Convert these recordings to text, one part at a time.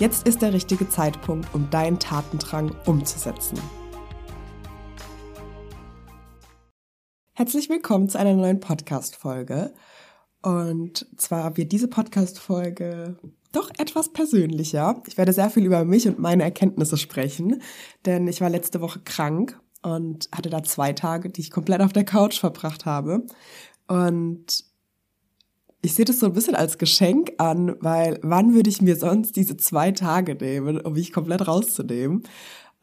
Jetzt ist der richtige Zeitpunkt, um deinen Tatendrang umzusetzen. Herzlich willkommen zu einer neuen Podcast-Folge. Und zwar wird diese Podcast-Folge doch etwas persönlicher. Ich werde sehr viel über mich und meine Erkenntnisse sprechen, denn ich war letzte Woche krank und hatte da zwei Tage, die ich komplett auf der Couch verbracht habe. Und ich sehe das so ein bisschen als Geschenk an, weil wann würde ich mir sonst diese zwei Tage nehmen, um mich komplett rauszunehmen?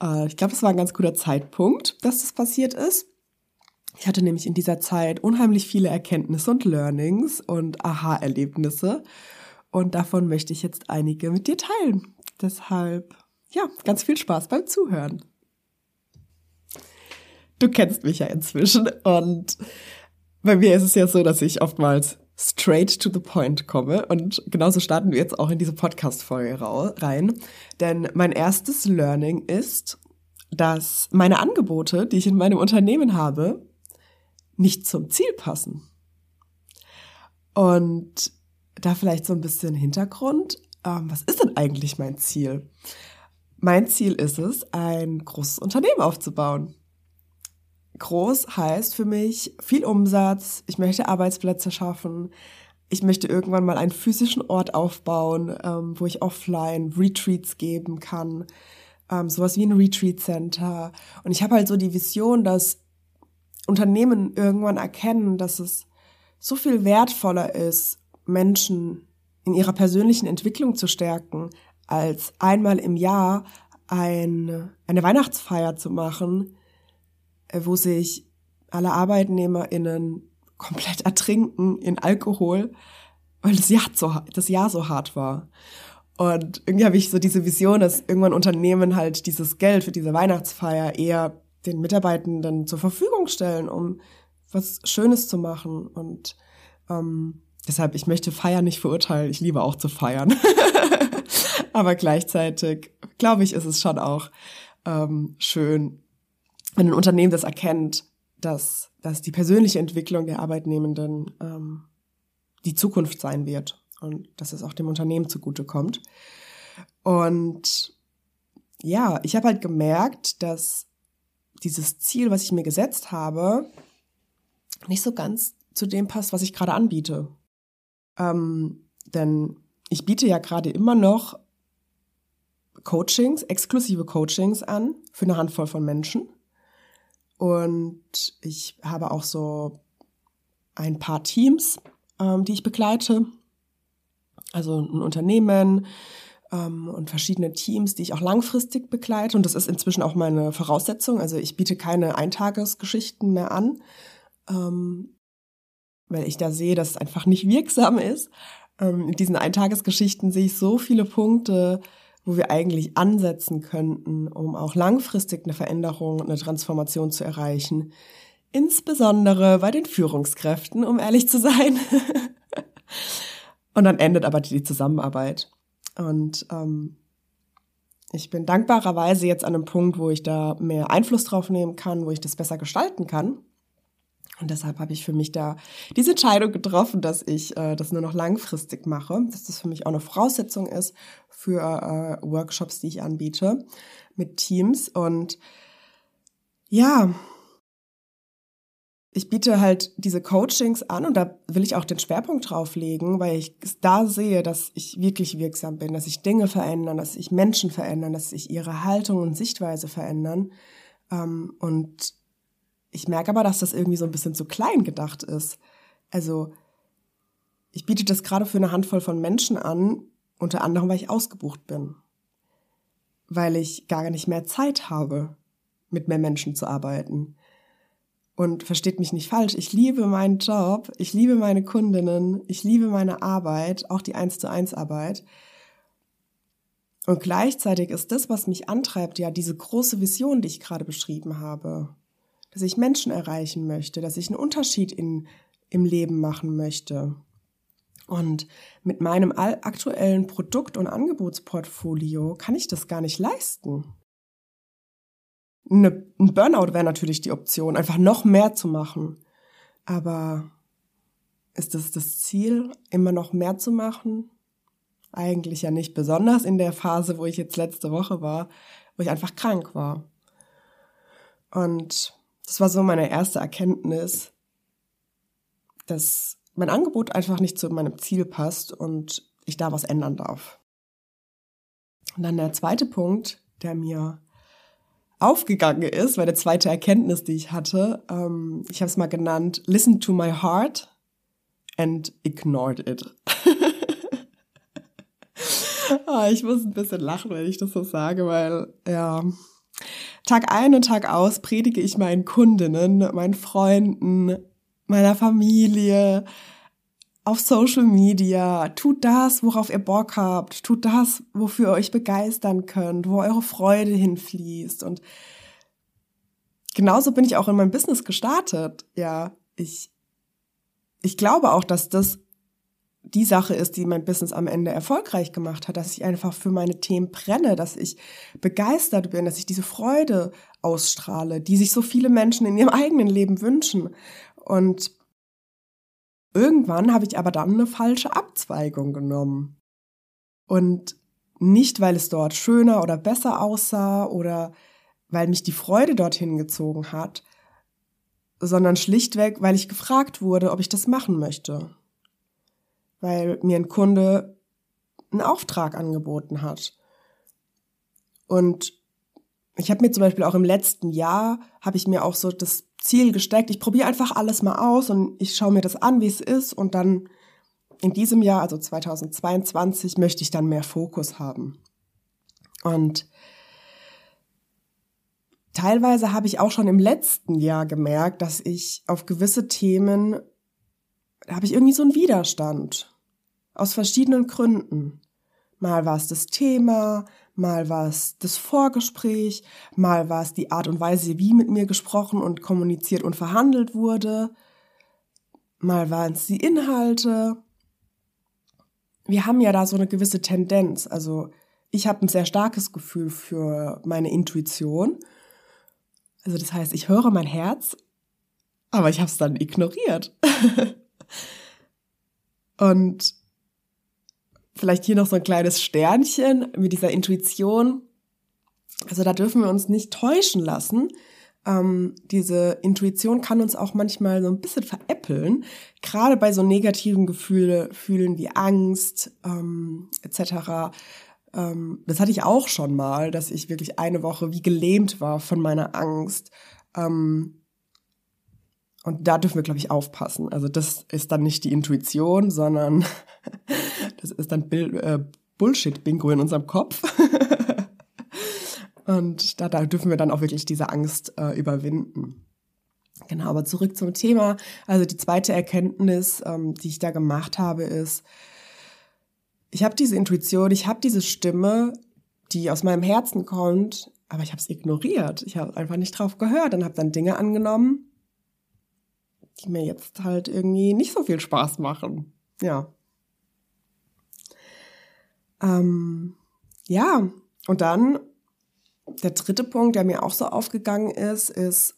Äh, ich glaube, es war ein ganz guter Zeitpunkt, dass das passiert ist. Ich hatte nämlich in dieser Zeit unheimlich viele Erkenntnisse und Learnings und Aha-Erlebnisse. Und davon möchte ich jetzt einige mit dir teilen. Deshalb, ja, ganz viel Spaß beim Zuhören. Du kennst mich ja inzwischen und bei mir ist es ja so, dass ich oftmals straight to the point komme. Und genauso starten wir jetzt auch in diese Podcast-Folge rein. Denn mein erstes Learning ist, dass meine Angebote, die ich in meinem Unternehmen habe, nicht zum Ziel passen. Und da vielleicht so ein bisschen Hintergrund. Ähm, was ist denn eigentlich mein Ziel? Mein Ziel ist es, ein großes Unternehmen aufzubauen. Groß heißt für mich viel Umsatz, ich möchte Arbeitsplätze schaffen, ich möchte irgendwann mal einen physischen Ort aufbauen, ähm, wo ich offline Retreats geben kann, ähm, sowas wie ein Retreat Center. Und ich habe halt so die Vision, dass Unternehmen irgendwann erkennen, dass es so viel wertvoller ist, Menschen in ihrer persönlichen Entwicklung zu stärken, als einmal im Jahr ein, eine Weihnachtsfeier zu machen, wo sich alle ArbeitnehmerInnen komplett ertrinken in Alkohol, weil das Jahr so, das Jahr so hart war. Und irgendwie habe ich so diese Vision, dass irgendwann Unternehmen halt dieses Geld für diese Weihnachtsfeier eher den Mitarbeitenden zur Verfügung stellen, um was Schönes zu machen. Und ähm, deshalb, ich möchte Feiern nicht verurteilen. Ich liebe auch zu feiern. Aber gleichzeitig, glaube ich, ist es schon auch ähm, schön, wenn ein Unternehmen das erkennt, dass, dass die persönliche Entwicklung der Arbeitnehmenden ähm, die Zukunft sein wird und dass es auch dem Unternehmen zugutekommt. Und ja, ich habe halt gemerkt, dass dieses Ziel, was ich mir gesetzt habe, nicht so ganz zu dem passt, was ich gerade anbiete. Ähm, denn ich biete ja gerade immer noch Coachings, exklusive Coachings an für eine Handvoll von Menschen. Und ich habe auch so ein paar Teams, ähm, die ich begleite. Also ein Unternehmen ähm, und verschiedene Teams, die ich auch langfristig begleite. Und das ist inzwischen auch meine Voraussetzung. Also ich biete keine Eintagesgeschichten mehr an, ähm, weil ich da sehe, dass es einfach nicht wirksam ist. Ähm, in diesen Eintagesgeschichten sehe ich so viele Punkte, wo wir eigentlich ansetzen könnten, um auch langfristig eine Veränderung, eine Transformation zu erreichen. Insbesondere bei den Führungskräften, um ehrlich zu sein. Und dann endet aber die Zusammenarbeit. Und ähm, ich bin dankbarerweise jetzt an einem Punkt, wo ich da mehr Einfluss drauf nehmen kann, wo ich das besser gestalten kann. Und deshalb habe ich für mich da diese Entscheidung getroffen, dass ich äh, das nur noch langfristig mache, dass das für mich auch eine Voraussetzung ist für äh, Workshops, die ich anbiete mit Teams. Und ja, ich biete halt diese Coachings an und da will ich auch den Schwerpunkt drauf legen, weil ich da sehe, dass ich wirklich wirksam bin, dass sich Dinge verändern, dass sich Menschen verändern, dass sich ihre Haltung und Sichtweise verändern. Ähm, und ich merke aber, dass das irgendwie so ein bisschen zu klein gedacht ist. Also ich biete das gerade für eine Handvoll von Menschen an, unter anderem, weil ich ausgebucht bin. Weil ich gar nicht mehr Zeit habe, mit mehr Menschen zu arbeiten. Und versteht mich nicht falsch, ich liebe meinen Job, ich liebe meine Kundinnen, ich liebe meine Arbeit, auch die 1 zu 1 Arbeit. Und gleichzeitig ist das, was mich antreibt, ja diese große Vision, die ich gerade beschrieben habe, dass ich Menschen erreichen möchte, dass ich einen Unterschied in, im Leben machen möchte. Und mit meinem aktuellen Produkt- und Angebotsportfolio kann ich das gar nicht leisten. Eine, ein Burnout wäre natürlich die Option, einfach noch mehr zu machen. Aber ist es das Ziel, immer noch mehr zu machen? Eigentlich ja nicht, besonders in der Phase, wo ich jetzt letzte Woche war, wo ich einfach krank war. Und das war so meine erste Erkenntnis, dass mein Angebot einfach nicht zu meinem Ziel passt und ich da was ändern darf. Und dann der zweite Punkt, der mir aufgegangen ist, meine zweite Erkenntnis, die ich hatte, ähm, ich habe es mal genannt, listen to my heart and ignored it. ah, ich muss ein bisschen lachen, wenn ich das so sage, weil ja, Tag ein und Tag aus predige ich meinen Kundinnen, meinen Freunden, meiner Familie, auf Social Media, tut das, worauf ihr Bock habt, tut das, wofür ihr euch begeistern könnt, wo eure Freude hinfließt. Und genauso bin ich auch in meinem Business gestartet. Ja, ich, ich glaube auch, dass das die Sache ist, die mein Business am Ende erfolgreich gemacht hat, dass ich einfach für meine Themen brenne, dass ich begeistert bin, dass ich diese Freude ausstrahle, die sich so viele Menschen in ihrem eigenen Leben wünschen. Und Irgendwann habe ich aber dann eine falsche Abzweigung genommen. Und nicht, weil es dort schöner oder besser aussah oder weil mich die Freude dorthin gezogen hat, sondern schlichtweg, weil ich gefragt wurde, ob ich das machen möchte. Weil mir ein Kunde einen Auftrag angeboten hat. Und ich habe mir zum Beispiel auch im letzten Jahr, habe ich mir auch so das Ziel gesteckt, ich probiere einfach alles mal aus und ich schaue mir das an, wie es ist und dann in diesem Jahr, also 2022, möchte ich dann mehr Fokus haben. Und teilweise habe ich auch schon im letzten Jahr gemerkt, dass ich auf gewisse Themen, habe ich irgendwie so einen Widerstand. Aus verschiedenen Gründen. Mal war es das Thema, mal war es das Vorgespräch, mal war es die Art und Weise, wie mit mir gesprochen und kommuniziert und verhandelt wurde, mal waren es die Inhalte. Wir haben ja da so eine gewisse Tendenz. Also ich habe ein sehr starkes Gefühl für meine Intuition. Also das heißt, ich höre mein Herz, aber ich habe es dann ignoriert. und vielleicht hier noch so ein kleines Sternchen mit dieser Intuition. Also da dürfen wir uns nicht täuschen lassen. Ähm, diese Intuition kann uns auch manchmal so ein bisschen veräppeln, gerade bei so negativen Gefühlen Gefühlen wie Angst ähm, etc. Ähm, das hatte ich auch schon mal, dass ich wirklich eine Woche wie gelähmt war von meiner Angst. Ähm, und da dürfen wir, glaube ich, aufpassen. Also das ist dann nicht die Intuition, sondern das ist dann äh, Bullshit-Bingo in unserem Kopf. Und da, da dürfen wir dann auch wirklich diese Angst äh, überwinden. Genau, aber zurück zum Thema. Also die zweite Erkenntnis, ähm, die ich da gemacht habe, ist, ich habe diese Intuition, ich habe diese Stimme, die aus meinem Herzen kommt, aber ich habe es ignoriert. Ich habe einfach nicht drauf gehört und habe dann Dinge angenommen, die mir jetzt halt irgendwie nicht so viel Spaß machen. Ja. Ähm, ja, und dann der dritte Punkt, der mir auch so aufgegangen ist, ist,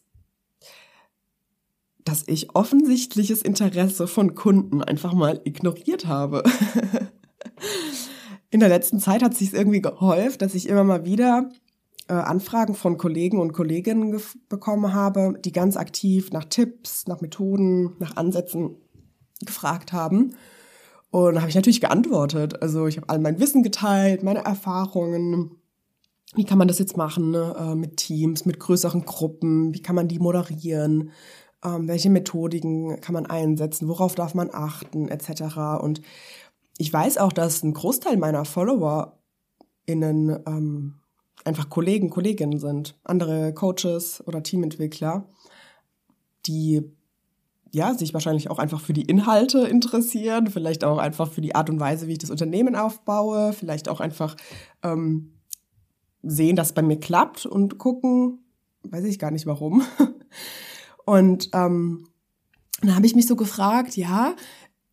dass ich offensichtliches Interesse von Kunden einfach mal ignoriert habe. In der letzten Zeit hat es sich irgendwie geholfen, dass ich immer mal wieder äh, Anfragen von Kollegen und Kolleginnen bekommen habe, die ganz aktiv nach Tipps, nach Methoden, nach Ansätzen gefragt haben. Und da habe ich natürlich geantwortet. Also ich habe all mein Wissen geteilt, meine Erfahrungen. Wie kann man das jetzt machen ne? äh, mit Teams, mit größeren Gruppen? Wie kann man die moderieren? Ähm, welche Methodiken kann man einsetzen? Worauf darf man achten? Etc. Und ich weiß auch, dass ein Großteil meiner Follower innen ähm, einfach Kollegen, Kolleginnen sind, andere Coaches oder Teamentwickler, die ja, sich wahrscheinlich auch einfach für die Inhalte interessieren, vielleicht auch einfach für die Art und Weise, wie ich das Unternehmen aufbaue, vielleicht auch einfach ähm, sehen, dass es bei mir klappt und gucken, weiß ich gar nicht warum. Und ähm, dann habe ich mich so gefragt, ja,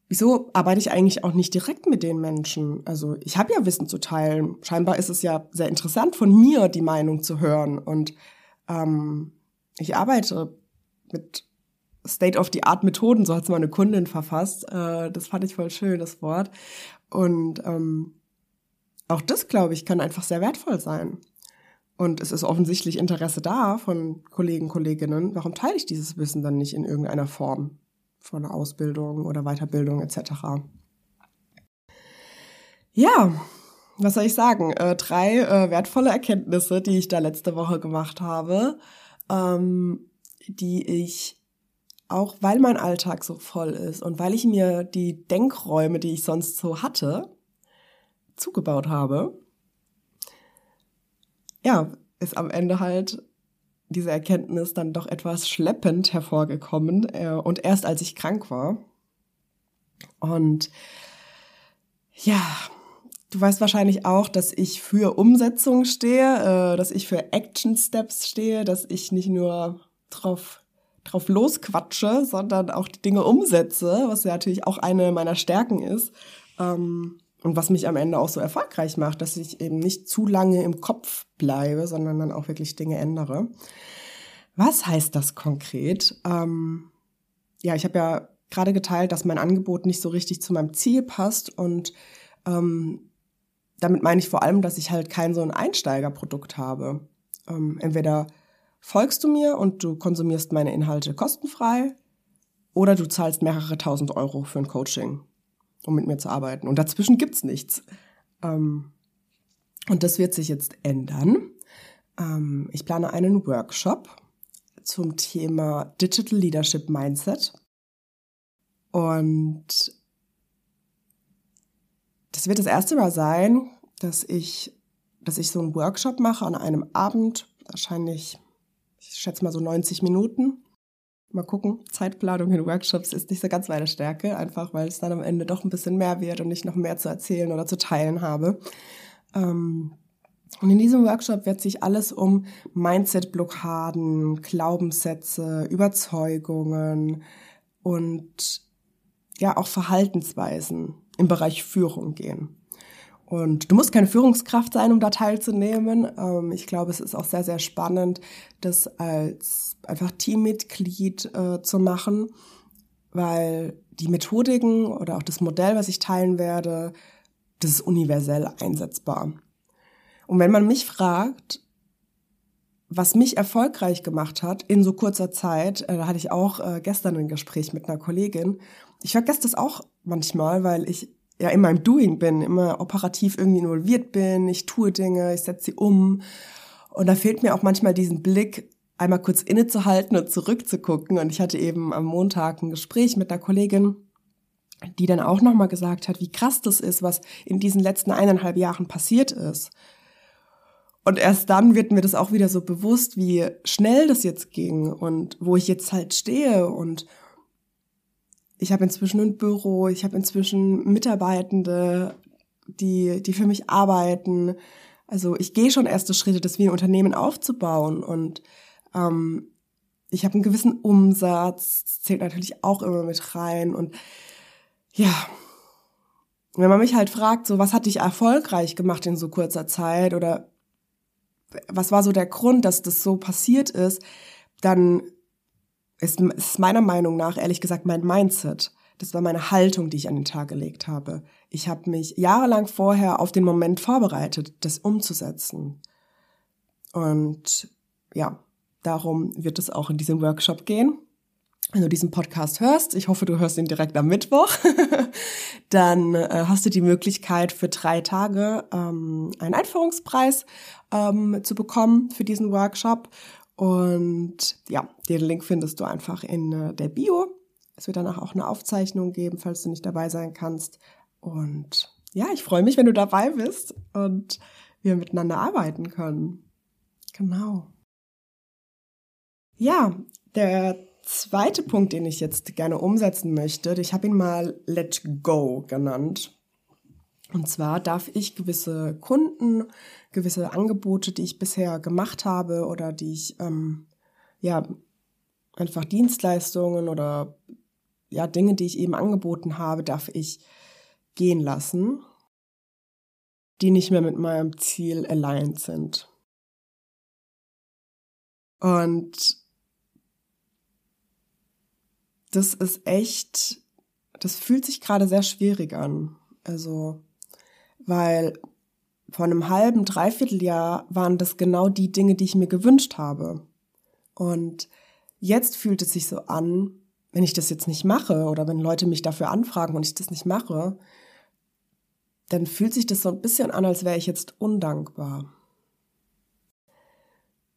wieso arbeite ich eigentlich auch nicht direkt mit den Menschen? Also ich habe ja Wissen zu teilen. Scheinbar ist es ja sehr interessant von mir, die Meinung zu hören. Und ähm, ich arbeite mit State-of-the-Art-Methoden, so hat es meine Kundin verfasst. Äh, das fand ich voll schön, das Wort. Und ähm, auch das, glaube ich, kann einfach sehr wertvoll sein. Und es ist offensichtlich Interesse da von Kollegen, Kolleginnen. Warum teile ich dieses Wissen dann nicht in irgendeiner Form von Ausbildung oder Weiterbildung etc.? Ja, was soll ich sagen? Äh, drei äh, wertvolle Erkenntnisse, die ich da letzte Woche gemacht habe, ähm, die ich auch, weil mein Alltag so voll ist und weil ich mir die Denkräume, die ich sonst so hatte, zugebaut habe ja, ist am Ende halt diese Erkenntnis dann doch etwas schleppend hervorgekommen äh, und erst als ich krank war. Und ja, du weißt wahrscheinlich auch, dass ich für Umsetzung stehe, äh, dass ich für Action Steps stehe, dass ich nicht nur drauf drauf losquatsche, sondern auch die Dinge umsetze, was ja natürlich auch eine meiner Stärken ist. Ähm, und was mich am Ende auch so erfolgreich macht, dass ich eben nicht zu lange im Kopf bleibe, sondern dann auch wirklich Dinge ändere. Was heißt das konkret? Ähm, ja, ich habe ja gerade geteilt, dass mein Angebot nicht so richtig zu meinem Ziel passt und ähm, damit meine ich vor allem, dass ich halt kein so ein Einsteigerprodukt habe. Ähm, entweder folgst du mir und du konsumierst meine Inhalte kostenfrei oder du zahlst mehrere tausend Euro für ein Coaching um mit mir zu arbeiten. Und dazwischen gibt's nichts. Ähm, und das wird sich jetzt ändern. Ähm, ich plane einen Workshop zum Thema Digital Leadership Mindset. Und das wird das erste Mal sein, dass ich, dass ich so einen Workshop mache an einem Abend, wahrscheinlich, ich schätze mal so 90 Minuten, Mal gucken. Zeitplanung in Workshops ist nicht so ganz meine Stärke, einfach weil es dann am Ende doch ein bisschen mehr wird und ich noch mehr zu erzählen oder zu teilen habe. Ähm, und in diesem Workshop wird sich alles um Mindset-Blockaden, Glaubenssätze, Überzeugungen und ja auch Verhaltensweisen im Bereich Führung gehen. Und du musst keine Führungskraft sein, um da teilzunehmen. Ähm, ich glaube, es ist auch sehr, sehr spannend, das als einfach Teammitglied äh, zu machen, weil die Methodiken oder auch das Modell, was ich teilen werde, das ist universell einsetzbar. Und wenn man mich fragt, was mich erfolgreich gemacht hat in so kurzer Zeit, äh, da hatte ich auch äh, gestern ein Gespräch mit einer Kollegin. Ich vergesse das auch manchmal, weil ich ja in meinem Doing bin, immer operativ irgendwie involviert bin, ich tue Dinge, ich setze sie um. Und da fehlt mir auch manchmal diesen Blick, einmal kurz innezuhalten und zurückzugucken. Und ich hatte eben am Montag ein Gespräch mit einer Kollegin, die dann auch nochmal gesagt hat, wie krass das ist, was in diesen letzten eineinhalb Jahren passiert ist. Und erst dann wird mir das auch wieder so bewusst, wie schnell das jetzt ging und wo ich jetzt halt stehe und ich habe inzwischen ein Büro, ich habe inzwischen Mitarbeitende, die, die für mich arbeiten. Also ich gehe schon erste Schritte, das wie ein Unternehmen aufzubauen. Und ähm, ich habe einen gewissen Umsatz, das zählt natürlich auch immer mit rein. Und ja, wenn man mich halt fragt, so was hat dich erfolgreich gemacht in so kurzer Zeit? Oder was war so der Grund, dass das so passiert ist, dann ist, ist meiner Meinung nach, ehrlich gesagt, mein Mindset. Das war meine Haltung, die ich an den Tag gelegt habe. Ich habe mich jahrelang vorher auf den Moment vorbereitet, das umzusetzen. Und ja, darum wird es auch in diesem Workshop gehen. Wenn du diesen Podcast hörst, ich hoffe, du hörst ihn direkt am Mittwoch, dann äh, hast du die Möglichkeit für drei Tage ähm, einen Einführungspreis ähm, zu bekommen für diesen Workshop. Und ja, den Link findest du einfach in äh, der Bio. Es wird danach auch eine Aufzeichnung geben, falls du nicht dabei sein kannst. Und ja, ich freue mich, wenn du dabei bist und wir miteinander arbeiten können. Genau. Ja, der zweite Punkt, den ich jetzt gerne umsetzen möchte, ich habe ihn mal Let Go genannt. Und zwar darf ich gewisse Kunden, gewisse Angebote, die ich bisher gemacht habe oder die ich, ähm, ja, einfach Dienstleistungen oder ja, Dinge, die ich eben angeboten habe, darf ich gehen lassen, die nicht mehr mit meinem Ziel aligned sind. Und das ist echt, das fühlt sich gerade sehr schwierig an. Also, weil vor einem halben, dreiviertel Jahr waren das genau die Dinge, die ich mir gewünscht habe. Und jetzt fühlt es sich so an, wenn ich das jetzt nicht mache oder wenn Leute mich dafür anfragen und ich das nicht mache, dann fühlt sich das so ein bisschen an, als wäre ich jetzt undankbar.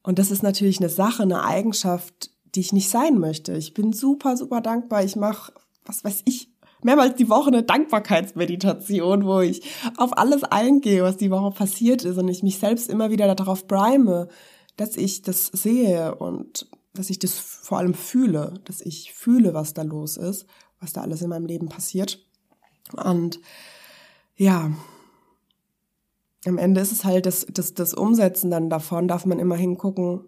Und das ist natürlich eine Sache, eine Eigenschaft, die ich nicht sein möchte. Ich bin super, super dankbar. Ich mache, was weiß ich, mehrmals die Woche eine Dankbarkeitsmeditation, wo ich auf alles eingehe, was die Woche passiert ist und ich mich selbst immer wieder darauf prime, dass ich das sehe und dass ich das vor allem fühle, dass ich fühle, was da los ist, was da alles in meinem Leben passiert. Und ja, am Ende ist es halt das, das, das Umsetzen dann davon, darf man immer hingucken,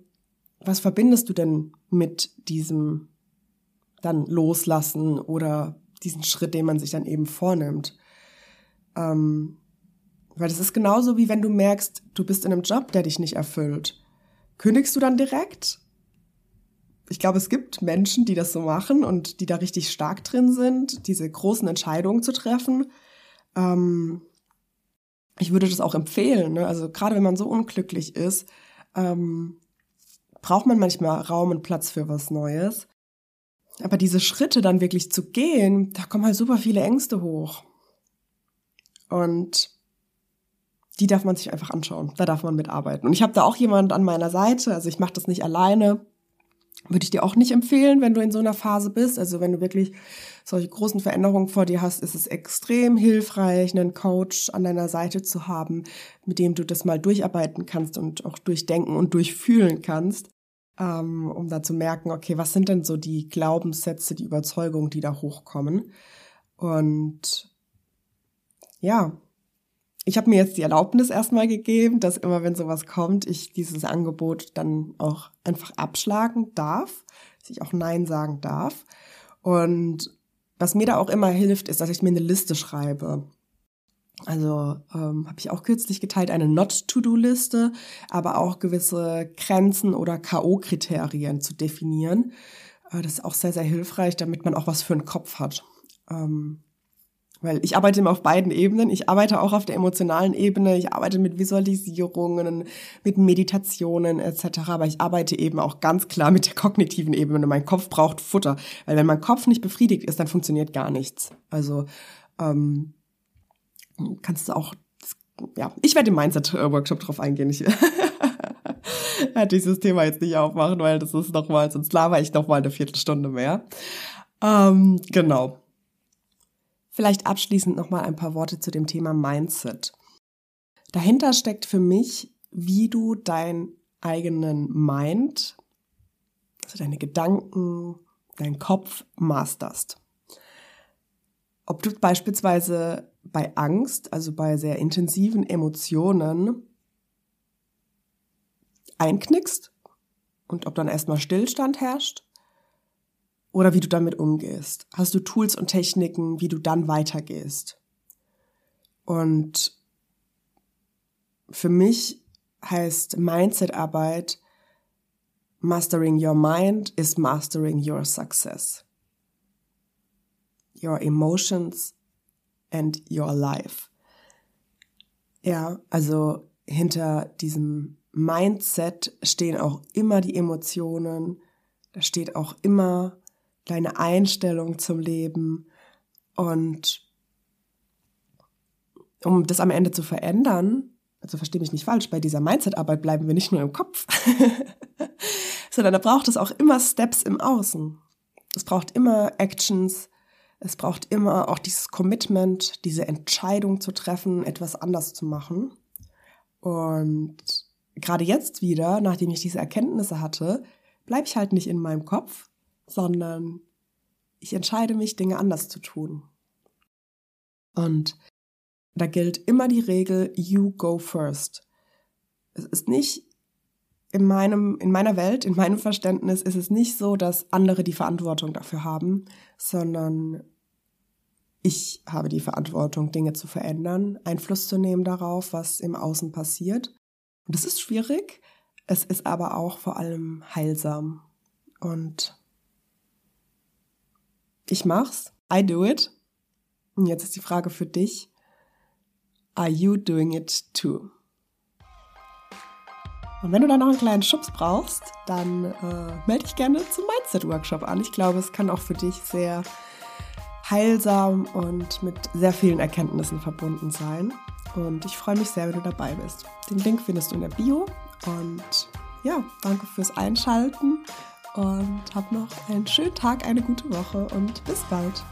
was verbindest du denn mit diesem dann loslassen oder diesen Schritt, den man sich dann eben vornimmt? Ähm, weil das ist genauso wie wenn du merkst, du bist in einem Job, der dich nicht erfüllt. Kündigst du dann direkt? Ich glaube, es gibt Menschen, die das so machen und die da richtig stark drin sind, diese großen Entscheidungen zu treffen. Ähm, ich würde das auch empfehlen. Ne? Also gerade wenn man so unglücklich ist, ähm, braucht man manchmal Raum und Platz für was Neues. Aber diese Schritte dann wirklich zu gehen, da kommen halt super viele Ängste hoch. Und die darf man sich einfach anschauen. Da darf man mitarbeiten. Und ich habe da auch jemand an meiner Seite. Also ich mache das nicht alleine würde ich dir auch nicht empfehlen, wenn du in so einer Phase bist. Also wenn du wirklich solche großen Veränderungen vor dir hast, ist es extrem hilfreich, einen Coach an deiner Seite zu haben, mit dem du das mal durcharbeiten kannst und auch durchdenken und durchfühlen kannst, ähm, um da zu merken, okay, was sind denn so die Glaubenssätze, die Überzeugungen, die da hochkommen. Und ja, ich habe mir jetzt die Erlaubnis erstmal gegeben, dass immer, wenn sowas kommt, ich dieses Angebot dann auch einfach abschlagen darf, dass ich auch Nein sagen darf. Und was mir da auch immer hilft, ist, dass ich mir eine Liste schreibe. Also ähm, habe ich auch kürzlich geteilt, eine Not-to-Do-Liste, aber auch gewisse Grenzen oder KO-Kriterien zu definieren. Äh, das ist auch sehr, sehr hilfreich, damit man auch was für einen Kopf hat. Ähm, weil ich arbeite immer auf beiden Ebenen. Ich arbeite auch auf der emotionalen Ebene. Ich arbeite mit Visualisierungen, mit Meditationen etc. Aber ich arbeite eben auch ganz klar mit der kognitiven Ebene. Mein Kopf braucht Futter. Weil wenn mein Kopf nicht befriedigt ist, dann funktioniert gar nichts. Also ähm, kannst du auch, ja, ich werde im Mindset-Workshop drauf eingehen. Ich werde dieses Thema jetzt nicht aufmachen, weil das ist nochmal, sonst laber ich nochmal eine Viertelstunde mehr. Ähm, genau. Vielleicht abschließend nochmal ein paar Worte zu dem Thema Mindset. Dahinter steckt für mich, wie du deinen eigenen Mind, also deine Gedanken, deinen Kopf masterst. Ob du beispielsweise bei Angst, also bei sehr intensiven Emotionen, einknickst und ob dann erstmal Stillstand herrscht oder wie du damit umgehst? Hast du Tools und Techniken, wie du dann weitergehst? Und für mich heißt Mindset-Arbeit, Mastering your mind is mastering your success. Your emotions and your life. Ja, also hinter diesem Mindset stehen auch immer die Emotionen, da steht auch immer deine Einstellung zum Leben. Und um das am Ende zu verändern, also verstehe mich nicht falsch, bei dieser Mindset-Arbeit bleiben wir nicht nur im Kopf, sondern da braucht es auch immer Steps im Außen. Es braucht immer Actions, es braucht immer auch dieses Commitment, diese Entscheidung zu treffen, etwas anders zu machen. Und gerade jetzt wieder, nachdem ich diese Erkenntnisse hatte, bleibe ich halt nicht in meinem Kopf, sondern ich entscheide mich, Dinge anders zu tun. Und da gilt immer die Regel, you go first. Es ist nicht in meinem, in meiner Welt, in meinem Verständnis ist es nicht so, dass andere die Verantwortung dafür haben, sondern ich habe die Verantwortung, Dinge zu verändern, Einfluss zu nehmen darauf, was im Außen passiert. Und das ist schwierig. Es ist aber auch vor allem heilsam. Und ich mach's. I do it. Und jetzt ist die Frage für dich. Are you doing it too? Und wenn du dann noch einen kleinen Schubs brauchst, dann äh, melde dich gerne zum Mindset-Workshop an. Ich glaube, es kann auch für dich sehr heilsam und mit sehr vielen Erkenntnissen verbunden sein. Und ich freue mich sehr, wenn du dabei bist. Den Link findest du in der Bio. Und ja, danke fürs Einschalten und hab noch einen schönen Tag, eine gute Woche und bis bald.